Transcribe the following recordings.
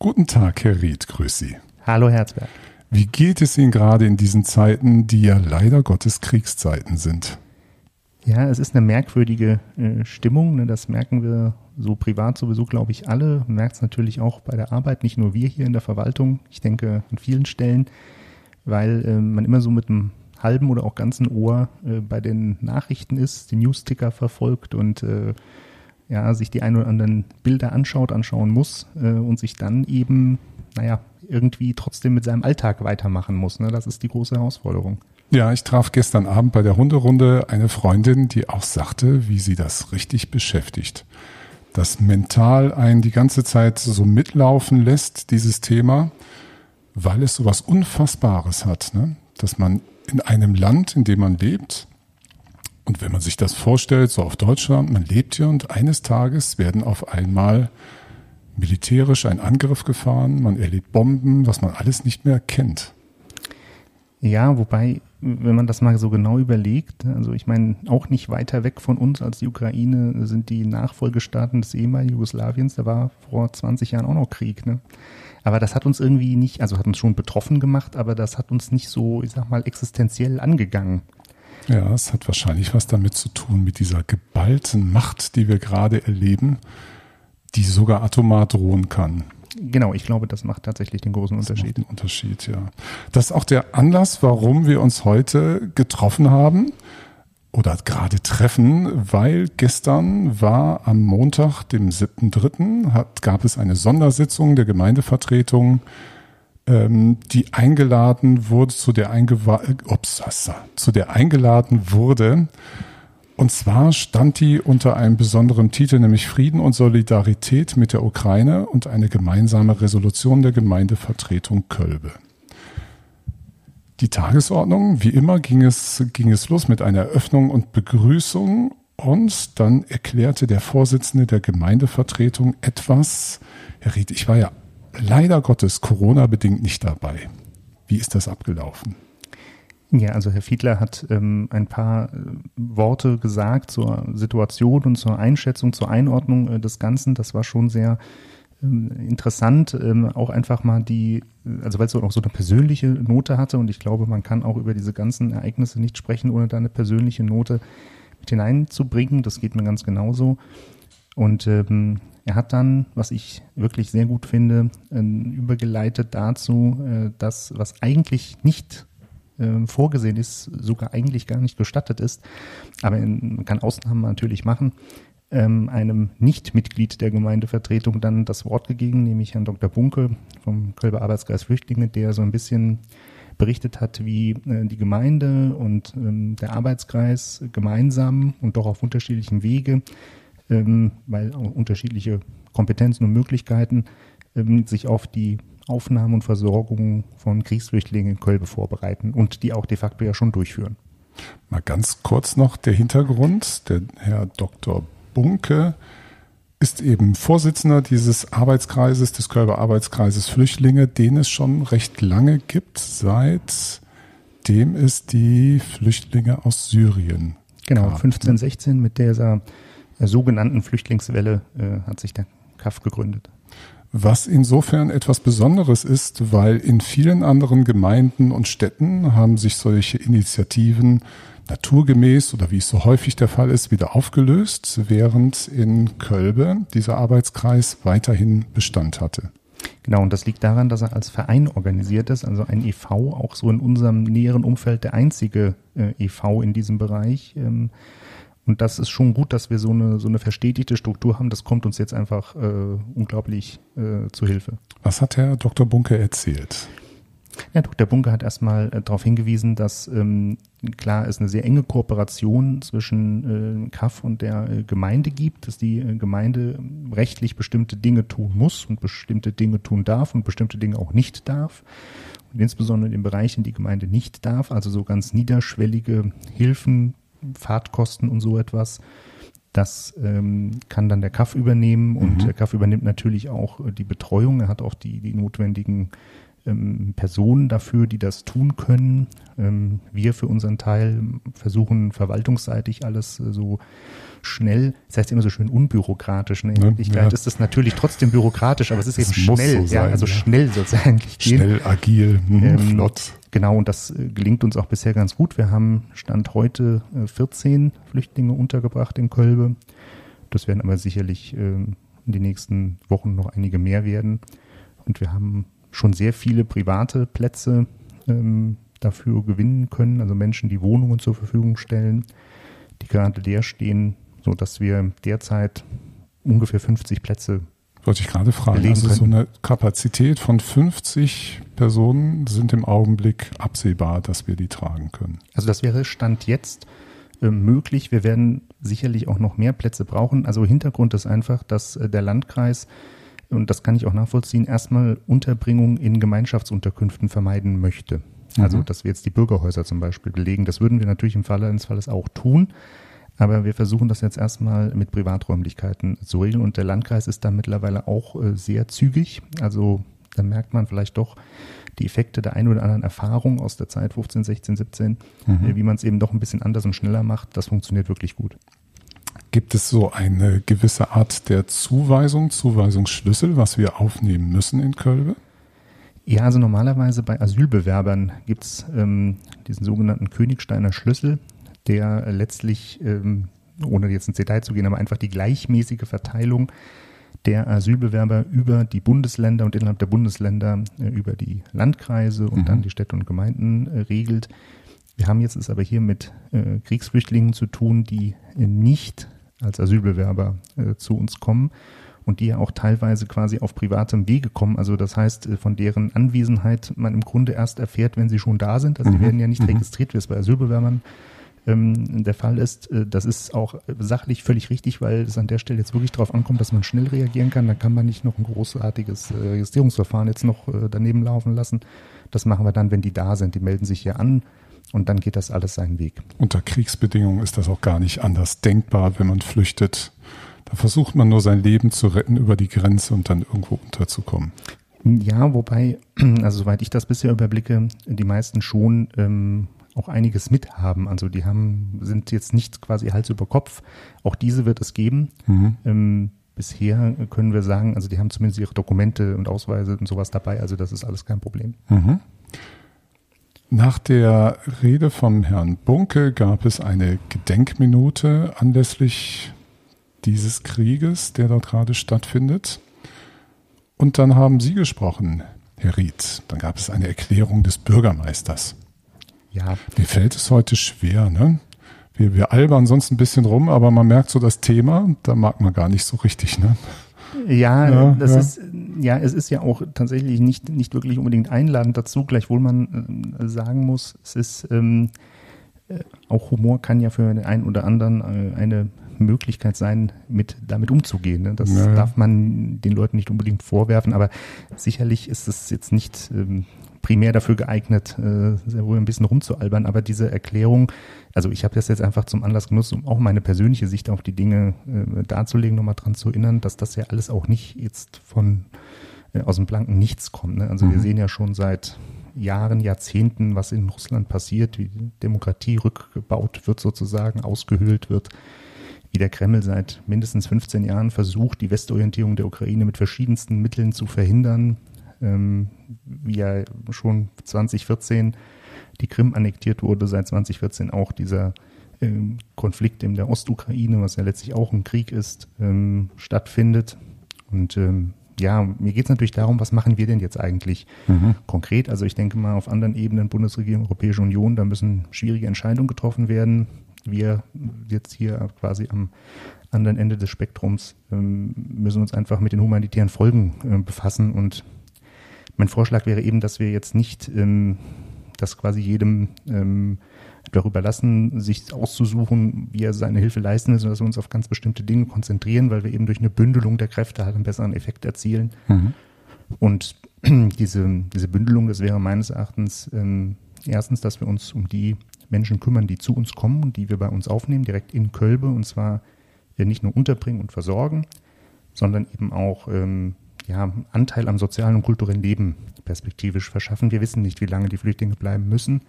Guten Tag, Herr Ried, grüß Sie. Hallo Herzberg. Wie geht es Ihnen gerade in diesen Zeiten, die ja leider Gottes Kriegszeiten sind? Ja, es ist eine merkwürdige äh, Stimmung. Ne? Das merken wir so privat sowieso, glaube ich, alle. Man merkt es natürlich auch bei der Arbeit, nicht nur wir hier in der Verwaltung. Ich denke an vielen Stellen, weil äh, man immer so mit einem halben oder auch ganzen Ohr äh, bei den Nachrichten ist, die Newsticker verfolgt und äh, ja, sich die ein oder anderen Bilder anschaut, anschauen muss äh, und sich dann eben, naja, irgendwie trotzdem mit seinem Alltag weitermachen muss. Ne? Das ist die große Herausforderung. Ja, ich traf gestern Abend bei der Hunderunde eine Freundin, die auch sagte, wie sie das richtig beschäftigt. Das mental einen die ganze Zeit so mitlaufen lässt, dieses Thema, weil es so was Unfassbares hat, ne? dass man in einem Land, in dem man lebt, und wenn man sich das vorstellt, so auf Deutschland, man lebt hier und eines Tages werden auf einmal militärisch ein Angriff gefahren, man erlebt Bomben, was man alles nicht mehr kennt. Ja, wobei, wenn man das mal so genau überlegt, also ich meine, auch nicht weiter weg von uns als die Ukraine sind die Nachfolgestaaten des ehemaligen Jugoslawiens, da war vor 20 Jahren auch noch Krieg, ne? Aber das hat uns irgendwie nicht, also hat uns schon betroffen gemacht, aber das hat uns nicht so, ich sag mal, existenziell angegangen. Ja, es hat wahrscheinlich was damit zu tun, mit dieser geballten Macht, die wir gerade erleben, die sogar atomar drohen kann. Genau, ich glaube, das macht tatsächlich den großen Unterschied. Das macht einen Unterschied, ja. Das ist auch der Anlass, warum wir uns heute getroffen haben oder gerade treffen, weil gestern war am Montag, dem 7.3., gab es eine Sondersitzung der Gemeindevertretung ähm, die eingeladen wurde, zu der, eingewa ups, zu der eingeladen wurde. Und zwar stand die unter einem besonderen Titel, nämlich Frieden und Solidarität mit der Ukraine und eine gemeinsame Resolution der Gemeindevertretung Kölbe. Die Tagesordnung, wie immer, ging es, ging es los mit einer Eröffnung und Begrüßung und dann erklärte der Vorsitzende der Gemeindevertretung etwas. Herr Ried, ich war ja leider Gottes Corona-bedingt nicht dabei. Wie ist das abgelaufen? Ja, also Herr Fiedler hat ähm, ein paar äh, Worte gesagt zur Situation und zur Einschätzung, zur Einordnung äh, des Ganzen. Das war schon sehr ähm, interessant, ähm, auch einfach mal die, also weil es auch so eine persönliche Note hatte und ich glaube, man kann auch über diese ganzen Ereignisse nicht sprechen, ohne da eine persönliche Note mit hineinzubringen. Das geht mir ganz genauso. Und ähm, er hat dann, was ich wirklich sehr gut finde, äh, übergeleitet dazu, äh, dass was eigentlich nicht äh, vorgesehen ist, sogar eigentlich gar nicht gestattet ist, aber man kann Ausnahmen natürlich machen, ähm, einem Nicht-Mitglied der Gemeindevertretung dann das Wort gegeben, nämlich Herrn Dr. Bunke vom Kölber Arbeitskreis Flüchtlinge, der so ein bisschen berichtet hat, wie äh, die Gemeinde und ähm, der Arbeitskreis gemeinsam und doch auf unterschiedlichen Wege ähm, weil auch unterschiedliche Kompetenzen und Möglichkeiten ähm, sich auf die Aufnahme und Versorgung von Kriegsflüchtlingen in Kölbe vorbereiten und die auch de facto ja schon durchführen. Mal ganz kurz noch der Hintergrund. Der Herr Dr. Bunke ist eben Vorsitzender dieses Arbeitskreises, des Kölber Arbeitskreises Flüchtlinge, den es schon recht lange gibt, seitdem es die Flüchtlinge aus Syrien Genau, gab. 15, 16 mit dieser sogenannten Flüchtlingswelle äh, hat sich der KAF gegründet. Was insofern etwas Besonderes ist, weil in vielen anderen Gemeinden und Städten haben sich solche Initiativen naturgemäß oder wie es so häufig der Fall ist, wieder aufgelöst, während in Kölbe dieser Arbeitskreis weiterhin Bestand hatte. Genau, und das liegt daran, dass er als Verein organisiert ist, also ein EV, auch so in unserem näheren Umfeld der einzige äh, EV in diesem Bereich. Ähm, und das ist schon gut, dass wir so eine, so eine verstetigte Struktur haben. Das kommt uns jetzt einfach äh, unglaublich äh, zu Hilfe. Was hat Herr Dr. Bunke erzählt? Ja, Dr. Bunke hat erstmal äh, darauf hingewiesen, dass ähm, klar es eine sehr enge Kooperation zwischen äh, KAF und der äh, Gemeinde gibt, dass die äh, Gemeinde rechtlich bestimmte Dinge tun muss und bestimmte Dinge tun darf und bestimmte Dinge auch nicht darf. Und insbesondere in den Bereichen, die Gemeinde nicht darf, also so ganz niederschwellige Hilfen, Fahrtkosten und so etwas. Das ähm, kann dann der KAF übernehmen und mhm. der KAF übernimmt natürlich auch äh, die Betreuung. Er hat auch die, die notwendigen ähm, Personen dafür, die das tun können. Ähm, wir für unseren Teil versuchen verwaltungsseitig alles äh, so schnell, das heißt immer so schön unbürokratisch. Ne? In Wirklichkeit ja. ist das natürlich trotzdem bürokratisch, aber es ist das eben schnell, so ja, also ja. schnell soll es eigentlich gehen. Schnell, agil, mh, ähm, flott. Genau, und das äh, gelingt uns auch bisher ganz gut. Wir haben Stand heute äh, 14 Flüchtlinge untergebracht in Kölbe. Das werden aber sicherlich äh, in den nächsten Wochen noch einige mehr werden. Und wir haben schon sehr viele private Plätze ähm, dafür gewinnen können, also Menschen, die Wohnungen zur Verfügung stellen, die gerade leer stehen, so dass wir derzeit ungefähr 50 Plätze wollte ich gerade fragen. Also so eine Kapazität von 50 Personen sind im Augenblick absehbar, dass wir die tragen können. Also das wäre Stand jetzt äh, möglich. Wir werden sicherlich auch noch mehr Plätze brauchen. Also Hintergrund ist einfach, dass äh, der Landkreis und das kann ich auch nachvollziehen, erstmal Unterbringung in Gemeinschaftsunterkünften vermeiden möchte. Also, mhm. dass wir jetzt die Bürgerhäuser zum Beispiel belegen. Das würden wir natürlich im Falle eines Falles auch tun. Aber wir versuchen das jetzt erstmal mit Privaträumlichkeiten zu regeln. Und der Landkreis ist da mittlerweile auch äh, sehr zügig. Also, da merkt man vielleicht doch die Effekte der einen oder anderen Erfahrung aus der Zeit 15, 16, 17, mhm. wie man es eben doch ein bisschen anders und schneller macht. Das funktioniert wirklich gut. Gibt es so eine gewisse Art der Zuweisung, Zuweisungsschlüssel, was wir aufnehmen müssen in Kölbe? Ja, also normalerweise bei Asylbewerbern gibt es ähm, diesen sogenannten Königsteiner Schlüssel, der letztlich, ähm, ohne jetzt ins Detail zu gehen, aber einfach die gleichmäßige Verteilung der Asylbewerber über die Bundesländer und innerhalb der Bundesländer äh, über die Landkreise und mhm. dann die Städte und Gemeinden äh, regelt. Wir haben jetzt es aber hier mit äh, Kriegsflüchtlingen zu tun, die äh, nicht als Asylbewerber äh, zu uns kommen und die ja auch teilweise quasi auf privatem Wege kommen. Also das heißt, äh, von deren Anwesenheit man im Grunde erst erfährt, wenn sie schon da sind. Also mhm. die werden ja nicht mhm. registriert, wie es bei Asylbewerbern ähm, der Fall ist. Äh, das ist auch sachlich völlig richtig, weil es an der Stelle jetzt wirklich darauf ankommt, dass man schnell reagieren kann. Da kann man nicht noch ein großartiges äh, Registrierungsverfahren jetzt noch äh, daneben laufen lassen. Das machen wir dann, wenn die da sind. Die melden sich hier an und dann geht das alles seinen Weg. Unter Kriegsbedingungen ist das auch gar nicht anders denkbar, wenn man flüchtet. Da versucht man nur sein Leben zu retten über die Grenze und dann irgendwo unterzukommen. Ja, wobei, also soweit ich das bisher überblicke, die meisten schon ähm, auch einiges mithaben. Also die haben, sind jetzt nicht quasi Hals über Kopf. Auch diese wird es geben. Mhm. Ähm, bisher können wir sagen, also die haben zumindest ihre Dokumente und Ausweise und sowas dabei. Also das ist alles kein Problem. Mhm. Nach der Rede vom Herrn Bunke gab es eine Gedenkminute anlässlich dieses Krieges, der dort gerade stattfindet. Und dann haben Sie gesprochen, Herr Ried. Dann gab es eine Erklärung des Bürgermeisters. Ja. Mir fällt es heute schwer, ne? Wir, wir albern sonst ein bisschen rum, aber man merkt so das Thema, da mag man gar nicht so richtig, ne? Ja, ja das ja. ist, ja, es ist ja auch tatsächlich nicht, nicht wirklich unbedingt einladend dazu, gleichwohl man äh, sagen muss, es ist, ähm, äh, auch Humor kann ja für den einen oder anderen äh, eine Möglichkeit sein, mit damit umzugehen. Ne? Das naja. darf man den Leuten nicht unbedingt vorwerfen, aber sicherlich ist es jetzt nicht ähm, primär dafür geeignet, äh, sehr wohl ein bisschen rumzualbern. Aber diese Erklärung, also ich habe das jetzt einfach zum Anlass genutzt, um auch meine persönliche Sicht auf die Dinge äh, darzulegen, nochmal dran zu erinnern, dass das ja alles auch nicht jetzt von äh, aus dem blanken Nichts kommt. Ne? Also mhm. wir sehen ja schon seit Jahren, Jahrzehnten, was in Russland passiert, wie Demokratie rückgebaut wird sozusagen, ausgehöhlt wird, wie der Kreml seit mindestens 15 Jahren versucht, die Westorientierung der Ukraine mit verschiedensten Mitteln zu verhindern, ähm, wie ja schon 2014 die Krim annektiert wurde, seit 2014 auch dieser ähm, Konflikt in der Ostukraine, was ja letztlich auch ein Krieg ist, ähm, stattfindet. Und ähm, ja, mir geht es natürlich darum, was machen wir denn jetzt eigentlich mhm. konkret? Also ich denke mal, auf anderen Ebenen, Bundesregierung, Europäische Union, da müssen schwierige Entscheidungen getroffen werden. Wir jetzt hier quasi am anderen Ende des Spektrums ähm, müssen uns einfach mit den humanitären Folgen äh, befassen und mein Vorschlag wäre eben, dass wir jetzt nicht ähm, das quasi jedem ähm, darüber lassen, sich auszusuchen, wie er seine Hilfe leisten will, sondern dass wir uns auf ganz bestimmte Dinge konzentrieren, weil wir eben durch eine Bündelung der Kräfte halt einen besseren Effekt erzielen. Mhm. Und diese, diese Bündelung, das wäre meines Erachtens ähm, erstens, dass wir uns um die Menschen kümmern, die zu uns kommen und die wir bei uns aufnehmen, direkt in Kölbe, und zwar nicht nur unterbringen und versorgen, sondern eben auch ähm, ja, Anteil am sozialen und kulturellen Leben perspektivisch verschaffen. Wir wissen nicht, wie lange die Flüchtlinge bleiben müssen.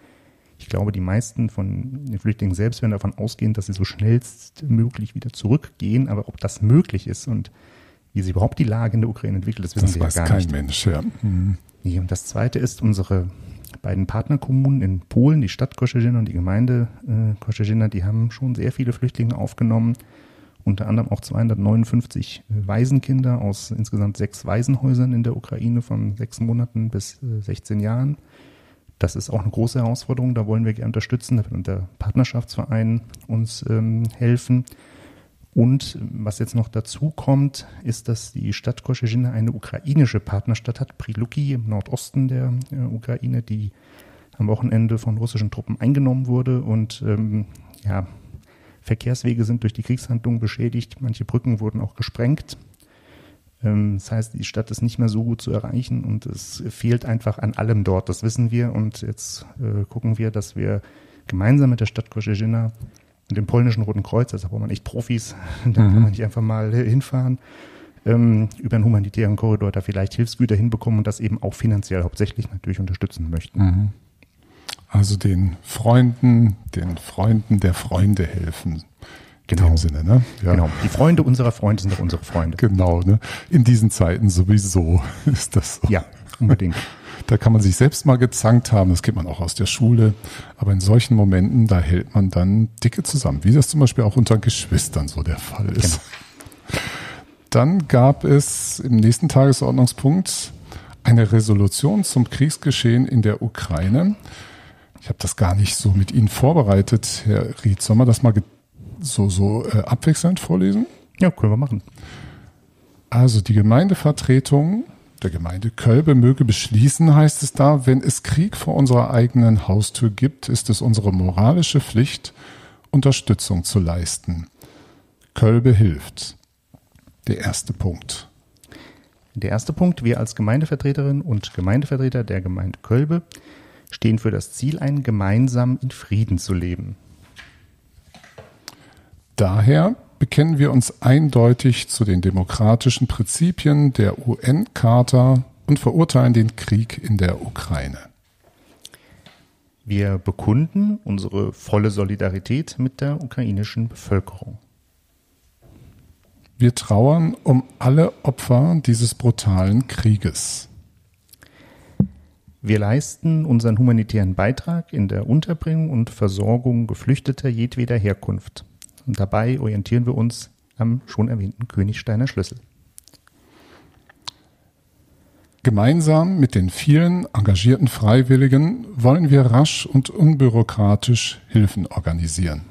Ich glaube, die meisten von den Flüchtlingen selbst werden davon ausgehen, dass sie so schnellstmöglich wieder zurückgehen. Aber ob das möglich ist und wie sich überhaupt die Lage in der Ukraine entwickelt, das wissen das wir ja gar kein nicht. Mensch, ja. Mhm. Nee, und das Zweite ist unsere beiden Partnerkommunen in Polen, die Stadt Koszalina und die Gemeinde äh, Koszalina, die haben schon sehr viele Flüchtlinge aufgenommen unter anderem auch 259 äh, Waisenkinder aus insgesamt sechs Waisenhäusern in der Ukraine von sechs Monaten bis 16 äh, Jahren. Das ist auch eine große Herausforderung, da wollen wir gerne unterstützen, da wird der Partnerschaftsverein uns ähm, helfen. Und was jetzt noch dazu kommt, ist, dass die Stadt Koszalina eine ukrainische Partnerstadt hat, Priluki im Nordosten der äh, Ukraine, die am Wochenende von russischen Truppen eingenommen wurde und ähm, ja, Verkehrswege sind durch die Kriegshandlungen beschädigt, manche Brücken wurden auch gesprengt. Ähm, das heißt, die Stadt ist nicht mehr so gut zu erreichen und es fehlt einfach an allem dort, das wissen wir. Und jetzt äh, gucken wir, dass wir gemeinsam mit der Stadt Koszalina und dem polnischen Roten Kreuz, also braucht man echt Profis, da kann mhm. man nicht einfach mal hinfahren, ähm, über einen humanitären Korridor da vielleicht Hilfsgüter hinbekommen und das eben auch finanziell hauptsächlich natürlich unterstützen möchten. Mhm. Also den Freunden, den Freunden der Freunde helfen. In genau. dem Sinne, ne? Ja. Genau. Die Freunde unserer Freunde sind auch unsere Freunde. Genau, ne? In diesen Zeiten sowieso ist das so. Ja, unbedingt. Da kann man sich selbst mal gezankt haben, das kennt man auch aus der Schule. Aber in solchen Momenten, da hält man dann dicke zusammen, wie das zum Beispiel auch unter Geschwistern so der Fall ist. Genau. Dann gab es im nächsten Tagesordnungspunkt eine Resolution zum Kriegsgeschehen in der Ukraine. Ich habe das gar nicht so mit Ihnen vorbereitet, Herr Ried. Sollen wir das mal so, so äh, abwechselnd vorlesen? Ja, können wir machen. Also die Gemeindevertretung der Gemeinde Kölbe möge beschließen, heißt es da, wenn es Krieg vor unserer eigenen Haustür gibt, ist es unsere moralische Pflicht, Unterstützung zu leisten. Kölbe hilft. Der erste Punkt. Der erste Punkt, wir als Gemeindevertreterin und Gemeindevertreter der Gemeinde Kölbe stehen für das Ziel ein, gemeinsam in Frieden zu leben. Daher bekennen wir uns eindeutig zu den demokratischen Prinzipien der UN-Charta und verurteilen den Krieg in der Ukraine. Wir bekunden unsere volle Solidarität mit der ukrainischen Bevölkerung. Wir trauern um alle Opfer dieses brutalen Krieges. Wir leisten unseren humanitären Beitrag in der Unterbringung und Versorgung Geflüchteter jedweder Herkunft. Und dabei orientieren wir uns am schon erwähnten Königsteiner Schlüssel. Gemeinsam mit den vielen engagierten Freiwilligen wollen wir rasch und unbürokratisch Hilfen organisieren.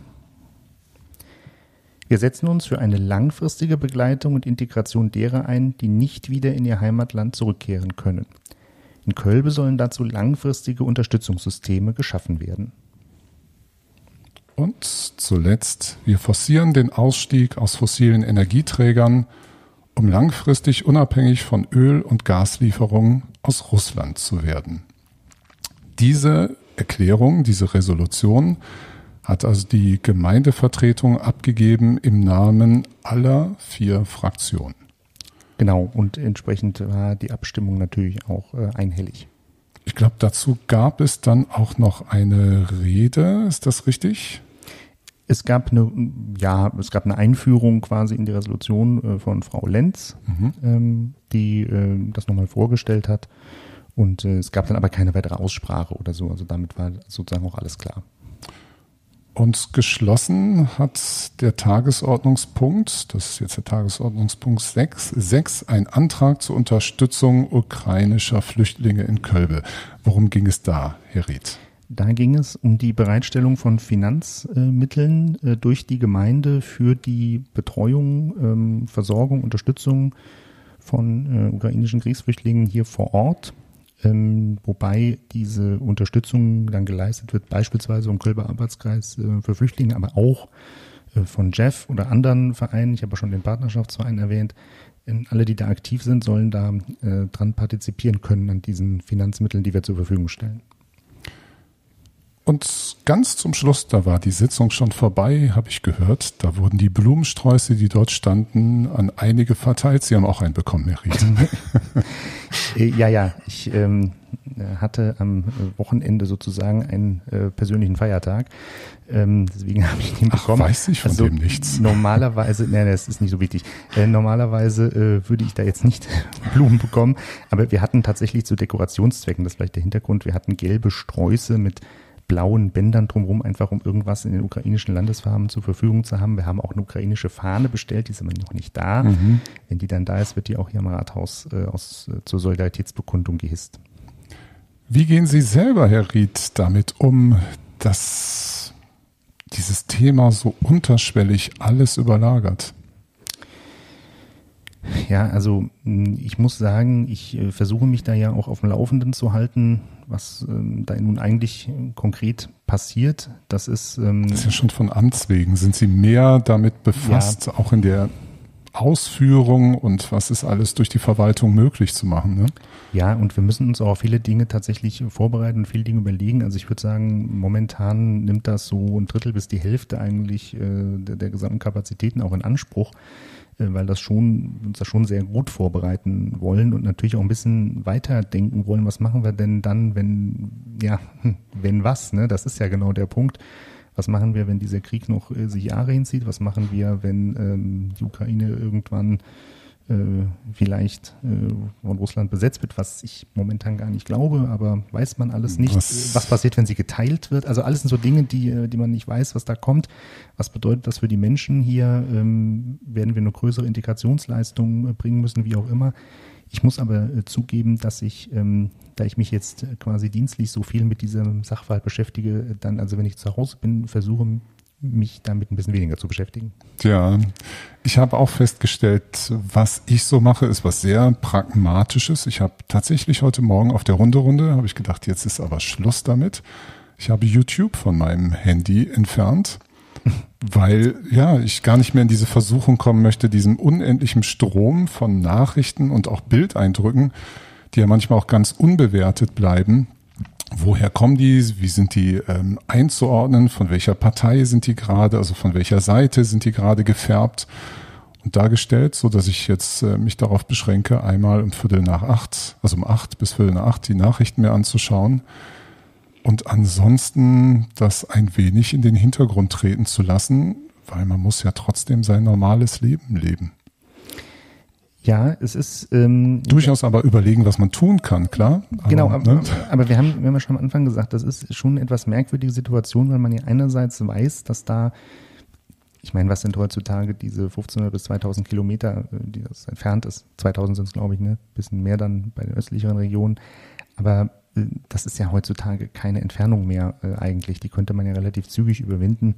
Wir setzen uns für eine langfristige Begleitung und Integration derer ein, die nicht wieder in ihr Heimatland zurückkehren können. In Kölbe sollen dazu langfristige Unterstützungssysteme geschaffen werden. Und zuletzt, wir forcieren den Ausstieg aus fossilen Energieträgern, um langfristig unabhängig von Öl- und Gaslieferungen aus Russland zu werden. Diese Erklärung, diese Resolution hat also die Gemeindevertretung abgegeben im Namen aller vier Fraktionen. Genau, und entsprechend war die Abstimmung natürlich auch äh, einhellig. Ich glaube, dazu gab es dann auch noch eine Rede, ist das richtig? Es gab eine, ja, es gab eine Einführung quasi in die Resolution äh, von Frau Lenz, mhm. ähm, die äh, das nochmal vorgestellt hat. Und äh, es gab dann aber keine weitere Aussprache oder so. Also damit war sozusagen auch alles klar. Und geschlossen hat der Tagesordnungspunkt, das ist jetzt der Tagesordnungspunkt 6, 6 ein Antrag zur Unterstützung ukrainischer Flüchtlinge in Kölbe. Worum ging es da, Herr Ried? Da ging es um die Bereitstellung von Finanzmitteln äh, durch die Gemeinde für die Betreuung, ähm, Versorgung, Unterstützung von äh, ukrainischen Kriegsflüchtlingen hier vor Ort ähm, wobei diese Unterstützung dann geleistet wird, beispielsweise im Kölber Arbeitskreis äh, für Flüchtlinge, aber auch äh, von Jeff oder anderen Vereinen. Ich habe schon den Partnerschaftsverein erwähnt. Ähm, alle, die da aktiv sind, sollen da äh, dran partizipieren können an diesen Finanzmitteln, die wir zur Verfügung stellen. Und ganz zum Schluss, da war die Sitzung schon vorbei, habe ich gehört, da wurden die Blumensträuße, die dort standen, an einige verteilt. Sie haben auch einen bekommen, Merit. Äh, ja, ja, ich ähm, hatte am Wochenende sozusagen einen äh, persönlichen Feiertag. Ähm, deswegen habe ich den bekommen. Ach, weiß ich von also, dem nichts. Normalerweise, nein, das ist nicht so wichtig. Äh, normalerweise äh, würde ich da jetzt nicht Blumen bekommen, aber wir hatten tatsächlich zu Dekorationszwecken, das ist vielleicht der Hintergrund, wir hatten gelbe Sträuße mit blauen Bändern drumherum, einfach um irgendwas in den ukrainischen Landesfarben zur Verfügung zu haben. Wir haben auch eine ukrainische Fahne bestellt, die ist aber noch nicht da. Mhm. Wenn die dann da ist, wird die auch hier am Rathaus äh, aus, äh, zur Solidaritätsbekundung gehisst. Wie gehen Sie selber, Herr Ried, damit um, dass dieses Thema so unterschwellig alles überlagert? Ja, also ich muss sagen, ich äh, versuche mich da ja auch auf dem Laufenden zu halten, was ähm, da nun eigentlich konkret passiert. Das ist, ähm, das ist ja schon von Amts wegen. Sind Sie mehr damit befasst, ja, auch in der Ausführung und was ist alles durch die Verwaltung möglich zu machen? Ne? Ja, und wir müssen uns auch viele Dinge tatsächlich vorbereiten und viele Dinge überlegen. Also ich würde sagen, momentan nimmt das so ein Drittel bis die Hälfte eigentlich äh, der, der gesamten Kapazitäten auch in Anspruch. Äh, weil das schon, uns das schon sehr gut vorbereiten wollen und natürlich auch ein bisschen weiterdenken wollen, was machen wir denn dann, wenn, ja, hm, wenn was, ne? Das ist ja genau der Punkt. Was machen wir, wenn dieser Krieg noch äh, sich Jahre hinzieht? Was machen wir, wenn ähm, die Ukraine irgendwann vielleicht äh, von Russland besetzt wird, was ich momentan gar nicht glaube, aber weiß man alles nicht. Was, was passiert, wenn sie geteilt wird? Also alles sind so Dinge, die, äh, die man nicht weiß, was da kommt. Was bedeutet das für die Menschen hier? Ähm, werden wir eine größere Integrationsleistung bringen müssen, wie auch immer? Ich muss aber zugeben, dass ich, ähm, da ich mich jetzt quasi dienstlich so viel mit diesem Sachverhalt beschäftige, dann, also wenn ich zu Hause bin, versuche mich damit ein bisschen weniger zu beschäftigen. Ja, ich habe auch festgestellt, was ich so mache, ist was sehr pragmatisches. Ich habe tatsächlich heute Morgen auf der Runde-Runde, habe ich gedacht, jetzt ist aber Schluss damit. Ich habe YouTube von meinem Handy entfernt, weil ja, ich gar nicht mehr in diese Versuchung kommen möchte, diesem unendlichen Strom von Nachrichten und auch Bildeindrücken, die ja manchmal auch ganz unbewertet bleiben, woher kommen die, wie sind die ähm, einzuordnen, von welcher Partei sind die gerade, also von welcher Seite sind die gerade gefärbt und dargestellt, so dass ich jetzt äh, mich darauf beschränke, einmal um Viertel nach acht, also um acht bis Viertel nach acht die Nachrichten mir anzuschauen und ansonsten das ein wenig in den Hintergrund treten zu lassen, weil man muss ja trotzdem sein normales Leben leben. Ja, es ist ähm, durchaus aber überlegen, was man tun kann, klar. Aber, genau, aber, ne? aber wir haben, wir haben ja schon am Anfang gesagt, das ist schon eine etwas merkwürdige Situation, weil man ja einerseits weiß, dass da, ich meine, was sind heutzutage diese 1500 bis 2000 Kilometer, äh, die das entfernt ist? 2000 sind es, glaube ich, ne? Bisschen mehr dann bei den östlicheren Regionen. Aber äh, das ist ja heutzutage keine Entfernung mehr äh, eigentlich. Die könnte man ja relativ zügig überwinden.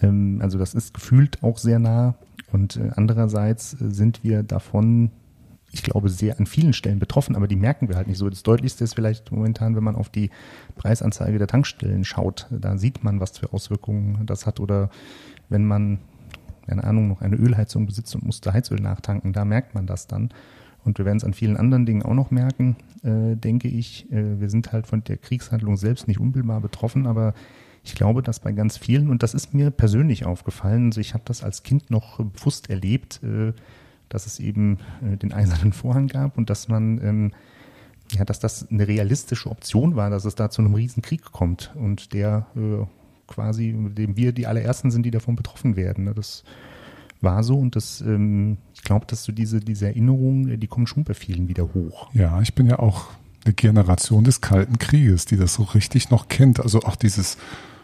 Ähm, also das ist gefühlt auch sehr nah und äh, andererseits äh, sind wir davon, ich glaube, sehr an vielen Stellen betroffen, aber die merken wir halt nicht so. Das Deutlichste ist vielleicht momentan, wenn man auf die Preisanzeige der Tankstellen schaut. Da sieht man, was für Auswirkungen das hat. Oder wenn man, keine Ahnung, noch eine Ölheizung besitzt und muss da Heizöl nachtanken, da merkt man das dann. Und wir werden es an vielen anderen Dingen auch noch merken, äh, denke ich. Äh, wir sind halt von der Kriegshandlung selbst nicht unmittelbar betroffen, aber ich glaube, dass bei ganz vielen, und das ist mir persönlich aufgefallen, also ich habe das als Kind noch bewusst erlebt, äh, dass es eben äh, den eisernen Vorhang gab und dass man, ähm, ja, dass das eine realistische Option war, dass es da zu einem Riesenkrieg kommt und der äh, quasi, dem wir die allerersten sind, die davon betroffen werden. Ne? Das war so und das, ähm, ich glaube, dass so diese, diese Erinnerungen, die kommen schon bei vielen wieder hoch. Ja, ich bin ja auch eine Generation des Kalten Krieges, die das so richtig noch kennt. Also auch dieses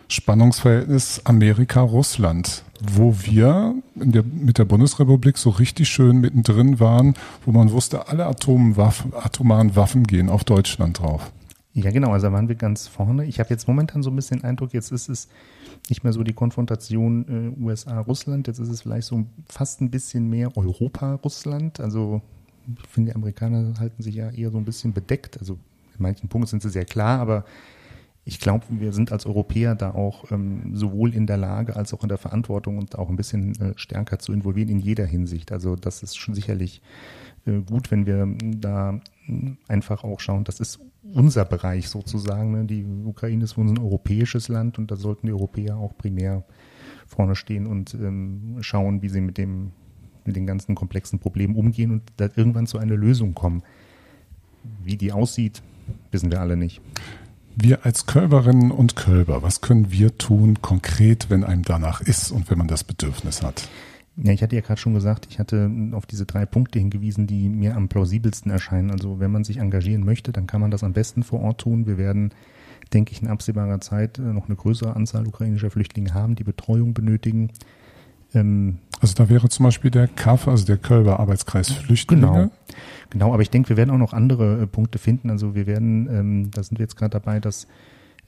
Spannungsverhältnis Amerika-Russland, wo wir der, mit der Bundesrepublik so richtig schön mittendrin waren, wo man wusste, alle Atomwaffen, atomaren Waffen gehen auf Deutschland drauf. Ja, genau, also da waren wir ganz vorne. Ich habe jetzt momentan so ein bisschen den Eindruck, jetzt ist es nicht mehr so die Konfrontation äh, USA-Russland, jetzt ist es vielleicht so fast ein bisschen mehr Europa-Russland. Also ich finde, die Amerikaner halten sich ja eher so ein bisschen bedeckt. Also in manchen Punkten sind sie sehr klar, aber ich glaube, wir sind als Europäer da auch ähm, sowohl in der Lage als auch in der Verantwortung und auch ein bisschen äh, stärker zu involvieren in jeder Hinsicht. Also das ist schon sicherlich äh, gut, wenn wir da einfach auch schauen, das ist unser Bereich sozusagen. Ne? Die Ukraine ist für uns ein europäisches Land und da sollten die Europäer auch primär vorne stehen und ähm, schauen, wie sie mit dem mit den ganzen komplexen Problemen umgehen und da irgendwann zu einer Lösung kommen. Wie die aussieht, wissen wir alle nicht. Wir als Kölberinnen und Kölber, was können wir tun konkret, wenn einem danach ist und wenn man das Bedürfnis hat? Ja, ich hatte ja gerade schon gesagt, ich hatte auf diese drei Punkte hingewiesen, die mir am plausibelsten erscheinen. Also wenn man sich engagieren möchte, dann kann man das am besten vor Ort tun. Wir werden, denke ich, in absehbarer Zeit äh, noch eine größere Anzahl ukrainischer Flüchtlinge haben, die Betreuung benötigen. Ähm, also da wäre zum Beispiel der KAF, also der Kölber Arbeitskreis Flüchtlinge. Genau, genau. Aber ich denke, wir werden auch noch andere äh, Punkte finden. Also wir werden, ähm, da sind wir jetzt gerade dabei, das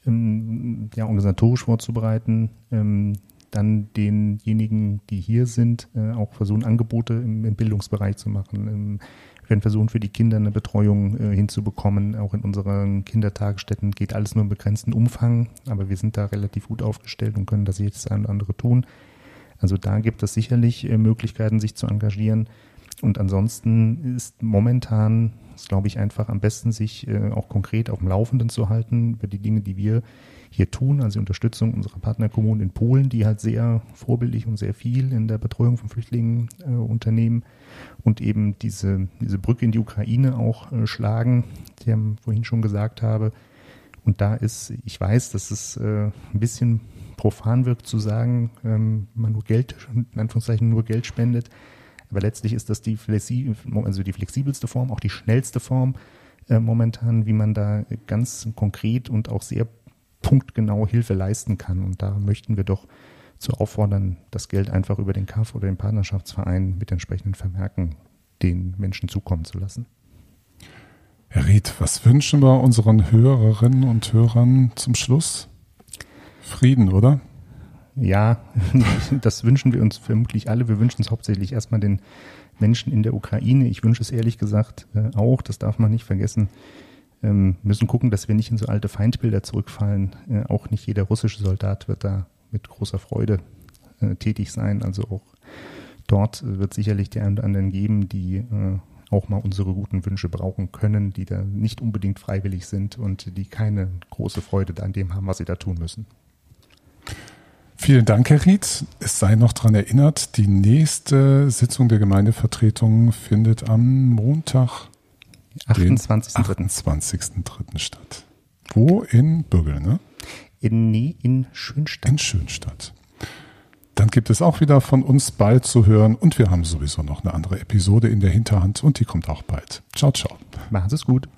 ähm, ja organisatorisch vorzubereiten. Ähm, dann denjenigen, die hier sind, äh, auch versuchen, Angebote im, im Bildungsbereich zu machen. Ähm, wir werden versuchen, für die Kinder eine Betreuung äh, hinzubekommen. Auch in unseren Kindertagesstätten geht alles nur im begrenzten Umfang, aber wir sind da relativ gut aufgestellt und können das jedes ein oder andere tun. Also da gibt es sicherlich äh, Möglichkeiten, sich zu engagieren. Und ansonsten ist momentan, ist, glaube ich, einfach am besten, sich äh, auch konkret auf dem Laufenden zu halten über die Dinge, die wir hier tun, also die Unterstützung unserer Partnerkommunen in Polen, die halt sehr vorbildlich und sehr viel in der Betreuung von Flüchtlingen äh, unternehmen und eben diese, diese Brücke in die Ukraine auch äh, schlagen, die ich vorhin schon gesagt habe. Und da ist, ich weiß, dass es äh, ein bisschen profan wirkt zu sagen, ähm, man nur Geld, in Anführungszeichen nur Geld spendet. Aber letztlich ist das die, flexi also die flexibelste Form, auch die schnellste Form äh, momentan, wie man da ganz konkret und auch sehr punktgenau Hilfe leisten kann. Und da möchten wir doch zu auffordern, das Geld einfach über den KAF oder den Partnerschaftsverein mit entsprechenden Vermerken den Menschen zukommen zu lassen. Herr Ried, was wünschen wir unseren Hörerinnen und Hörern zum Schluss? Frieden, oder? Ja, das wünschen wir uns vermutlich alle. Wir wünschen es hauptsächlich erstmal den Menschen in der Ukraine. Ich wünsche es ehrlich gesagt äh, auch, das darf man nicht vergessen, ähm, müssen gucken, dass wir nicht in so alte Feindbilder zurückfallen. Äh, auch nicht jeder russische Soldat wird da mit großer Freude äh, tätig sein. Also auch dort wird sicherlich die einen oder anderen geben, die auch mal unsere guten Wünsche brauchen können, die da nicht unbedingt freiwillig sind und die keine große Freude an dem haben, was sie da tun müssen. Vielen Dank, Herr Ried. Es sei noch daran erinnert, die nächste Sitzung der Gemeindevertretung findet am Montag, 28.3. 28.3. statt. Wo? In Bürgel, ne? In, nee, in Schönstadt. In Schönstadt. Dann gibt es auch wieder von uns bald zu hören und wir haben sowieso noch eine andere Episode in der Hinterhand und die kommt auch bald. Ciao, ciao. Machen Sie es gut.